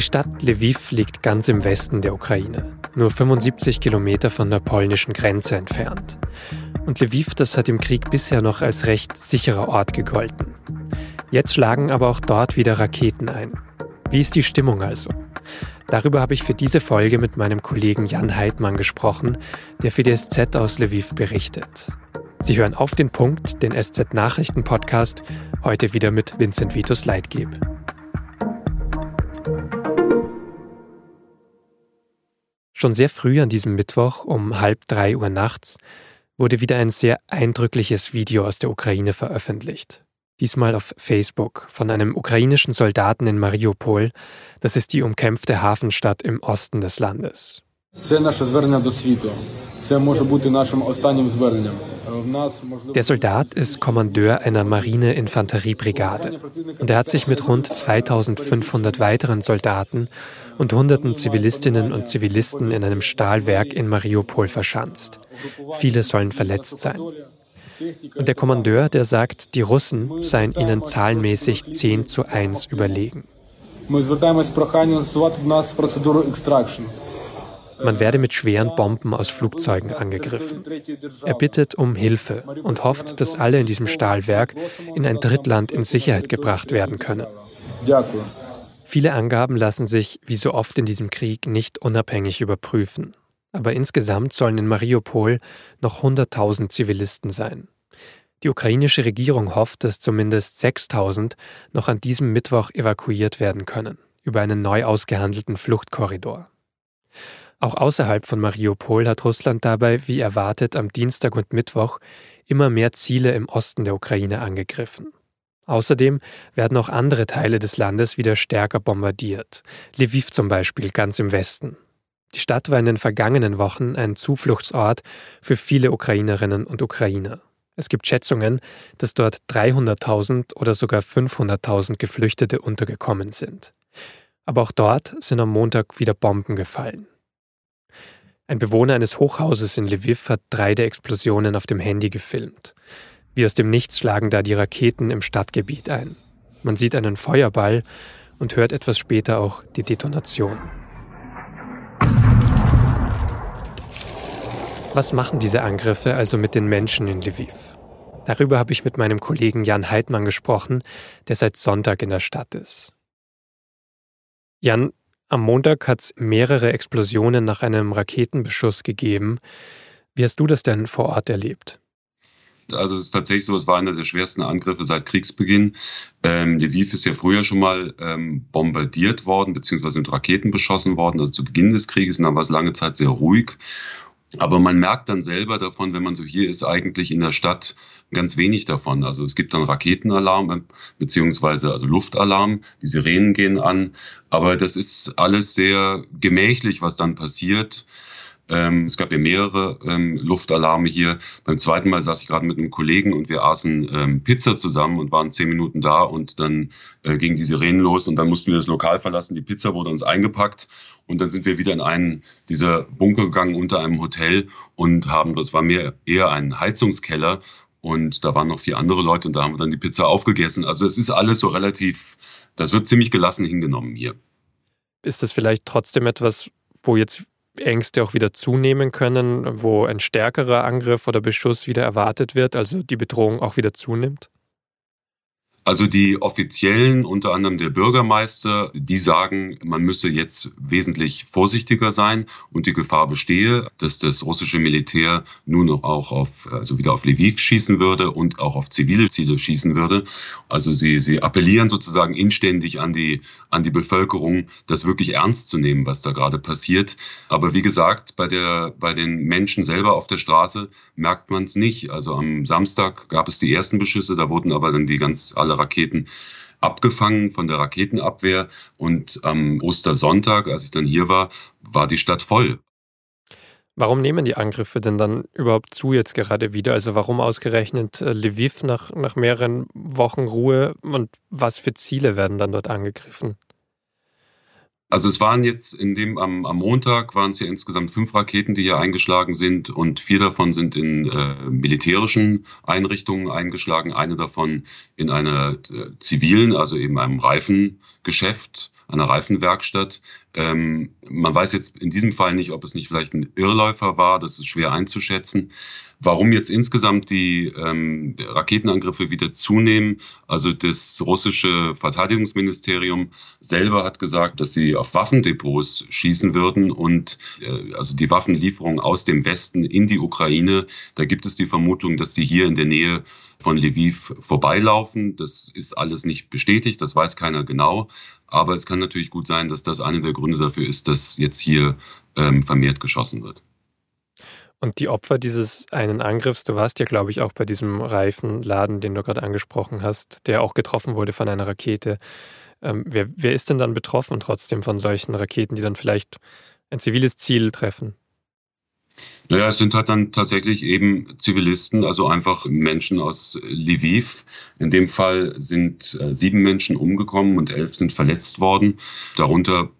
Die Stadt Lviv liegt ganz im Westen der Ukraine, nur 75 Kilometer von der polnischen Grenze entfernt. Und Lviv, das hat im Krieg bisher noch als recht sicherer Ort gegolten. Jetzt schlagen aber auch dort wieder Raketen ein. Wie ist die Stimmung also? Darüber habe ich für diese Folge mit meinem Kollegen Jan Heidmann gesprochen, der für die SZ aus Lviv berichtet. Sie hören auf den Punkt, den SZ-Nachrichten-Podcast, heute wieder mit Vincent Vitus Leitgeb. Schon sehr früh an diesem Mittwoch um halb drei Uhr nachts wurde wieder ein sehr eindrückliches Video aus der Ukraine veröffentlicht diesmal auf Facebook, von einem ukrainischen Soldaten in Mariupol. Das ist die umkämpfte Hafenstadt im Osten des Landes. Der Soldat ist Kommandeur einer Marine-Infanteriebrigade und er hat sich mit rund 2500 weiteren Soldaten und hunderten Zivilistinnen und Zivilisten in einem Stahlwerk in Mariupol verschanzt. Viele sollen verletzt sein. Und der Kommandeur, der sagt, die Russen seien ihnen zahlenmäßig 10 zu 1 überlegen. Man werde mit schweren Bomben aus Flugzeugen angegriffen. Er bittet um Hilfe und hofft, dass alle in diesem Stahlwerk in ein Drittland in Sicherheit gebracht werden können. Viele Angaben lassen sich, wie so oft in diesem Krieg, nicht unabhängig überprüfen. Aber insgesamt sollen in Mariupol noch 100.000 Zivilisten sein. Die ukrainische Regierung hofft, dass zumindest 6000 noch an diesem Mittwoch evakuiert werden können, über einen neu ausgehandelten Fluchtkorridor. Auch außerhalb von Mariupol hat Russland dabei, wie erwartet, am Dienstag und Mittwoch immer mehr Ziele im Osten der Ukraine angegriffen. Außerdem werden auch andere Teile des Landes wieder stärker bombardiert, Lviv zum Beispiel ganz im Westen. Die Stadt war in den vergangenen Wochen ein Zufluchtsort für viele Ukrainerinnen und Ukrainer. Es gibt Schätzungen, dass dort 300.000 oder sogar 500.000 Geflüchtete untergekommen sind. Aber auch dort sind am Montag wieder Bomben gefallen. Ein Bewohner eines Hochhauses in Lviv hat drei der Explosionen auf dem Handy gefilmt. Wie aus dem Nichts schlagen da die Raketen im Stadtgebiet ein. Man sieht einen Feuerball und hört etwas später auch die Detonation. Was machen diese Angriffe also mit den Menschen in Lviv? Darüber habe ich mit meinem Kollegen Jan Heidmann gesprochen, der seit Sonntag in der Stadt ist. Jan, am Montag hat es mehrere Explosionen nach einem Raketenbeschuss gegeben. Wie hast du das denn vor Ort erlebt? Also es ist tatsächlich so, es war einer der schwersten Angriffe seit Kriegsbeginn. Ähm, Lviv ist ja früher schon mal ähm, bombardiert worden, beziehungsweise mit Raketen beschossen worden, also zu Beginn des Krieges, und dann war es lange Zeit sehr ruhig. Aber man merkt dann selber davon, wenn man so hier ist, eigentlich in der Stadt ganz wenig davon. Also es gibt dann Raketenalarm beziehungsweise also Luftalarm, die Sirenen gehen an, aber das ist alles sehr gemächlich, was dann passiert. Ähm, es gab ja mehrere ähm, Luftalarme hier. Beim zweiten Mal saß ich gerade mit einem Kollegen und wir aßen ähm, Pizza zusammen und waren zehn Minuten da und dann äh, gingen die Sirenen los und dann mussten wir das Lokal verlassen. Die Pizza wurde uns eingepackt und dann sind wir wieder in einen dieser Bunker gegangen unter einem Hotel und haben, das war mehr eher ein Heizungskeller und da waren noch vier andere Leute und da haben wir dann die Pizza aufgegessen. Also es ist alles so relativ, das wird ziemlich gelassen hingenommen hier. Ist das vielleicht trotzdem etwas, wo jetzt Ängste auch wieder zunehmen können, wo ein stärkerer Angriff oder Beschuss wieder erwartet wird, also die Bedrohung auch wieder zunimmt? Also die Offiziellen, unter anderem der Bürgermeister, die sagen, man müsse jetzt wesentlich vorsichtiger sein und die Gefahr bestehe, dass das russische Militär nun noch auch auf, also wieder auf Lviv schießen würde und auch auf zivile Ziele schießen würde. Also sie, sie appellieren sozusagen inständig an die, an die Bevölkerung, das wirklich ernst zu nehmen, was da gerade passiert. Aber wie gesagt, bei der, bei den Menschen selber auf der Straße merkt man es nicht. Also am Samstag gab es die ersten Beschüsse, da wurden aber dann die ganz alle Raketen abgefangen von der Raketenabwehr. Und am Ostersonntag, als ich dann hier war, war die Stadt voll. Warum nehmen die Angriffe denn dann überhaupt zu jetzt gerade wieder? Also warum ausgerechnet äh, Lviv nach, nach mehreren Wochen Ruhe und was für Ziele werden dann dort angegriffen? Also es waren jetzt in dem am, am Montag waren es ja insgesamt fünf Raketen, die hier eingeschlagen sind und vier davon sind in äh, militärischen Einrichtungen eingeschlagen, eine davon in einer äh, zivilen, also eben einem Reifengeschäft, einer Reifenwerkstatt. Ähm, man weiß jetzt in diesem Fall nicht, ob es nicht vielleicht ein Irrläufer war, das ist schwer einzuschätzen. Warum jetzt insgesamt die ähm, Raketenangriffe wieder zunehmen? Also das russische Verteidigungsministerium selber hat gesagt, dass sie auf Waffendepots schießen würden und äh, also die Waffenlieferung aus dem Westen in die Ukraine. Da gibt es die Vermutung, dass die hier in der Nähe von Lviv vorbeilaufen. Das ist alles nicht bestätigt, das weiß keiner genau. Aber es kann natürlich gut sein, dass das einer der Gründe dafür ist, dass jetzt hier ähm, vermehrt geschossen wird. Und die Opfer dieses einen Angriffs, du warst ja, glaube ich, auch bei diesem Reifenladen, den du gerade angesprochen hast, der auch getroffen wurde von einer Rakete. Ähm, wer, wer ist denn dann betroffen trotzdem von solchen Raketen, die dann vielleicht ein ziviles Ziel treffen? Naja, es sind halt dann tatsächlich eben Zivilisten, also einfach Menschen aus Lviv. In dem Fall sind äh, sieben Menschen umgekommen und elf sind verletzt worden. Darunter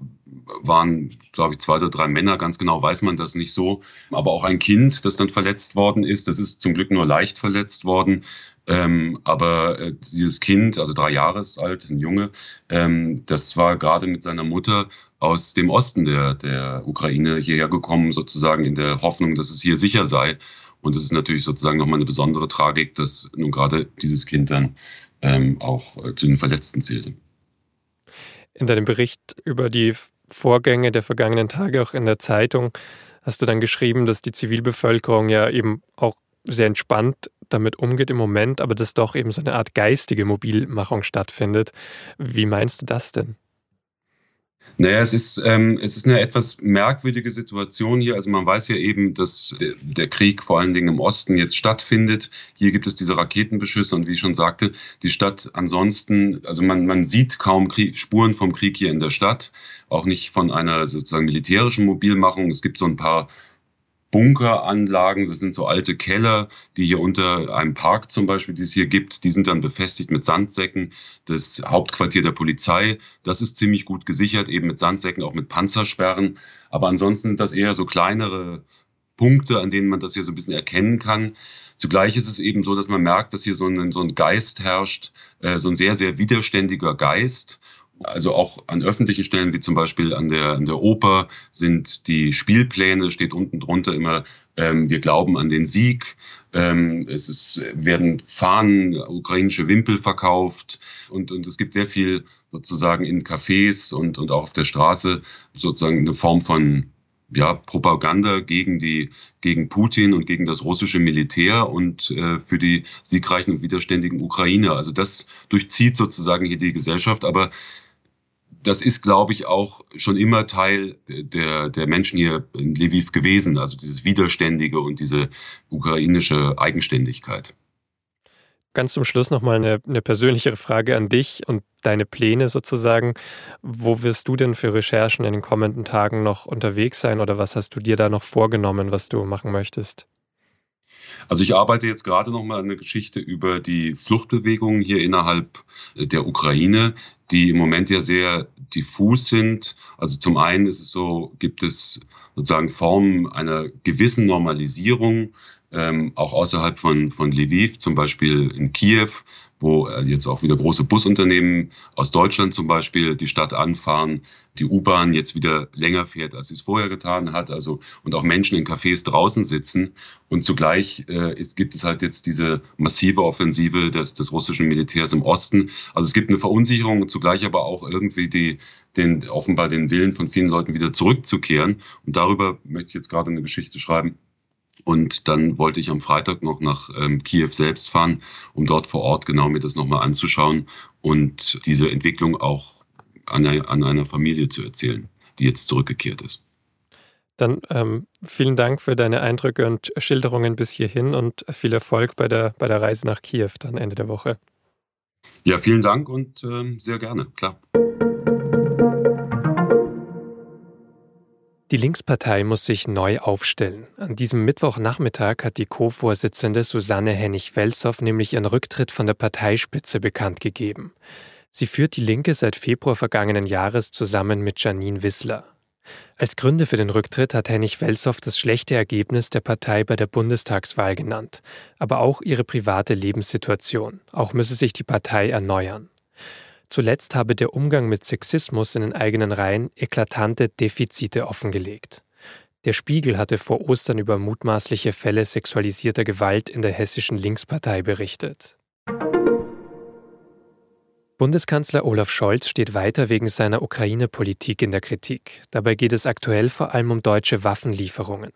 waren, glaube ich, zwei oder drei Männer, ganz genau weiß man das nicht so. Aber auch ein Kind, das dann verletzt worden ist, das ist zum Glück nur leicht verletzt worden. Ähm, aber äh, dieses Kind, also drei Jahre alt, ein Junge, ähm, das war gerade mit seiner Mutter aus dem Osten der, der Ukraine hierher gekommen, sozusagen in der Hoffnung, dass es hier sicher sei. Und es ist natürlich sozusagen nochmal eine besondere Tragik, dass nun gerade dieses Kind dann ähm, auch äh, zu den Verletzten zählte. In deinem Bericht über die Vorgänge der vergangenen Tage auch in der Zeitung hast du dann geschrieben, dass die Zivilbevölkerung ja eben auch sehr entspannt damit umgeht im Moment, aber dass doch eben so eine Art geistige Mobilmachung stattfindet. Wie meinst du das denn? Naja, es ist, ähm, es ist eine etwas merkwürdige Situation hier. Also man weiß ja eben, dass der Krieg vor allen Dingen im Osten jetzt stattfindet. Hier gibt es diese Raketenbeschüsse und wie ich schon sagte, die Stadt ansonsten, also man, man sieht kaum Krieg, Spuren vom Krieg hier in der Stadt, auch nicht von einer sozusagen militärischen Mobilmachung. Es gibt so ein paar Bunkeranlagen, das sind so alte Keller, die hier unter einem Park zum Beispiel, die es hier gibt, die sind dann befestigt mit Sandsäcken. Das Hauptquartier der Polizei, das ist ziemlich gut gesichert, eben mit Sandsäcken, auch mit Panzersperren. Aber ansonsten sind das eher so kleinere Punkte, an denen man das hier so ein bisschen erkennen kann. Zugleich ist es eben so, dass man merkt, dass hier so ein, so ein Geist herrscht, äh, so ein sehr, sehr widerständiger Geist. Also auch an öffentlichen Stellen, wie zum Beispiel an der, an der Oper, sind die Spielpläne, steht unten drunter immer, ähm, wir glauben an den Sieg. Ähm, es ist, werden Fahnen, ukrainische Wimpel verkauft und, und es gibt sehr viel sozusagen in Cafés und, und auch auf der Straße sozusagen eine Form von ja, Propaganda gegen die, gegen Putin und gegen das russische Militär und äh, für die siegreichen und widerständigen Ukrainer. Also das durchzieht sozusagen hier die Gesellschaft, aber das ist, glaube ich, auch schon immer Teil der, der Menschen hier in Lviv gewesen, also dieses Widerständige und diese ukrainische Eigenständigkeit. Ganz zum Schluss nochmal eine, eine persönlichere Frage an dich und deine Pläne sozusagen. Wo wirst du denn für Recherchen in den kommenden Tagen noch unterwegs sein oder was hast du dir da noch vorgenommen, was du machen möchtest? Also ich arbeite jetzt gerade noch mal eine Geschichte über die Fluchtbewegungen hier innerhalb der Ukraine, die im Moment ja sehr diffus sind. Also zum einen ist es so, gibt es sozusagen Formen einer gewissen Normalisierung, ähm, auch außerhalb von, von Lviv, zum Beispiel in Kiew, wo äh, jetzt auch wieder große Busunternehmen aus Deutschland zum Beispiel die Stadt anfahren, die U-Bahn jetzt wieder länger fährt, als sie es vorher getan hat, also und auch Menschen in Cafés draußen sitzen. Und zugleich äh, ist, gibt es halt jetzt diese massive Offensive des, des russischen Militärs im Osten. Also es gibt eine Verunsicherung und zugleich aber auch irgendwie die, den, offenbar den Willen von vielen Leuten wieder zurückzukehren. Und darüber möchte ich jetzt gerade eine Geschichte schreiben, und dann wollte ich am Freitag noch nach ähm, Kiew selbst fahren, um dort vor Ort genau mir das nochmal anzuschauen und diese Entwicklung auch an, an einer Familie zu erzählen, die jetzt zurückgekehrt ist. Dann ähm, vielen Dank für deine Eindrücke und Schilderungen bis hierhin und viel Erfolg bei der, bei der Reise nach Kiew dann Ende der Woche. Ja, vielen Dank und ähm, sehr gerne, klar. Die Linkspartei muss sich neu aufstellen. An diesem Mittwochnachmittag hat die Co-Vorsitzende Susanne Hennig-Welsow nämlich ihren Rücktritt von der Parteispitze bekannt gegeben. Sie führt die Linke seit Februar vergangenen Jahres zusammen mit Janine Wissler. Als Gründe für den Rücktritt hat Hennig-Welsow das schlechte Ergebnis der Partei bei der Bundestagswahl genannt, aber auch ihre private Lebenssituation. Auch müsse sich die Partei erneuern. Zuletzt habe der Umgang mit Sexismus in den eigenen Reihen eklatante Defizite offengelegt. Der Spiegel hatte vor Ostern über mutmaßliche Fälle sexualisierter Gewalt in der hessischen Linkspartei berichtet. Bundeskanzler Olaf Scholz steht weiter wegen seiner Ukraine-Politik in der Kritik. Dabei geht es aktuell vor allem um deutsche Waffenlieferungen.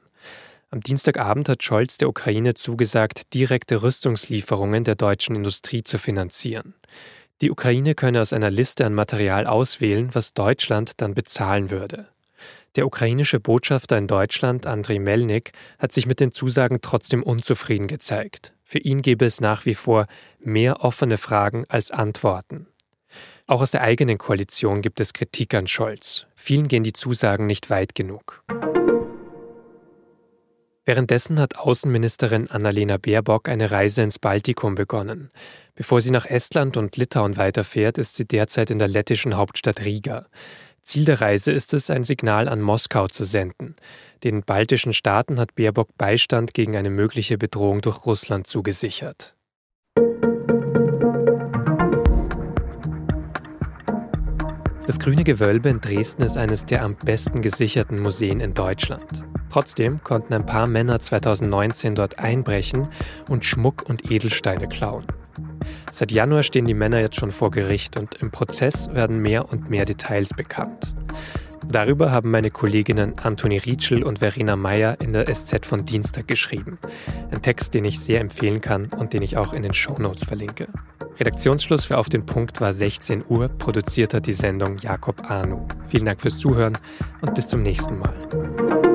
Am Dienstagabend hat Scholz der Ukraine zugesagt, direkte Rüstungslieferungen der deutschen Industrie zu finanzieren. Die Ukraine könne aus einer Liste an Material auswählen, was Deutschland dann bezahlen würde. Der ukrainische Botschafter in Deutschland, Andriy Melnik, hat sich mit den Zusagen trotzdem unzufrieden gezeigt. Für ihn gäbe es nach wie vor mehr offene Fragen als Antworten. Auch aus der eigenen Koalition gibt es Kritik an Scholz. Vielen gehen die Zusagen nicht weit genug. Währenddessen hat Außenministerin Annalena Baerbock eine Reise ins Baltikum begonnen. Bevor sie nach Estland und Litauen weiterfährt, ist sie derzeit in der lettischen Hauptstadt Riga. Ziel der Reise ist es, ein Signal an Moskau zu senden. Den baltischen Staaten hat Baerbock Beistand gegen eine mögliche Bedrohung durch Russland zugesichert. Das Grüne Gewölbe in Dresden ist eines der am besten gesicherten Museen in Deutschland. Trotzdem konnten ein paar Männer 2019 dort einbrechen und Schmuck und Edelsteine klauen. Seit Januar stehen die Männer jetzt schon vor Gericht und im Prozess werden mehr und mehr Details bekannt. Darüber haben meine Kolleginnen Antoni Rietschel und Verena Meyer in der SZ von Dienstag geschrieben. Ein Text, den ich sehr empfehlen kann und den ich auch in den Shownotes verlinke. Redaktionsschluss für Auf den Punkt war 16 Uhr, produziert hat die Sendung Jakob Arnu. Vielen Dank fürs Zuhören und bis zum nächsten Mal.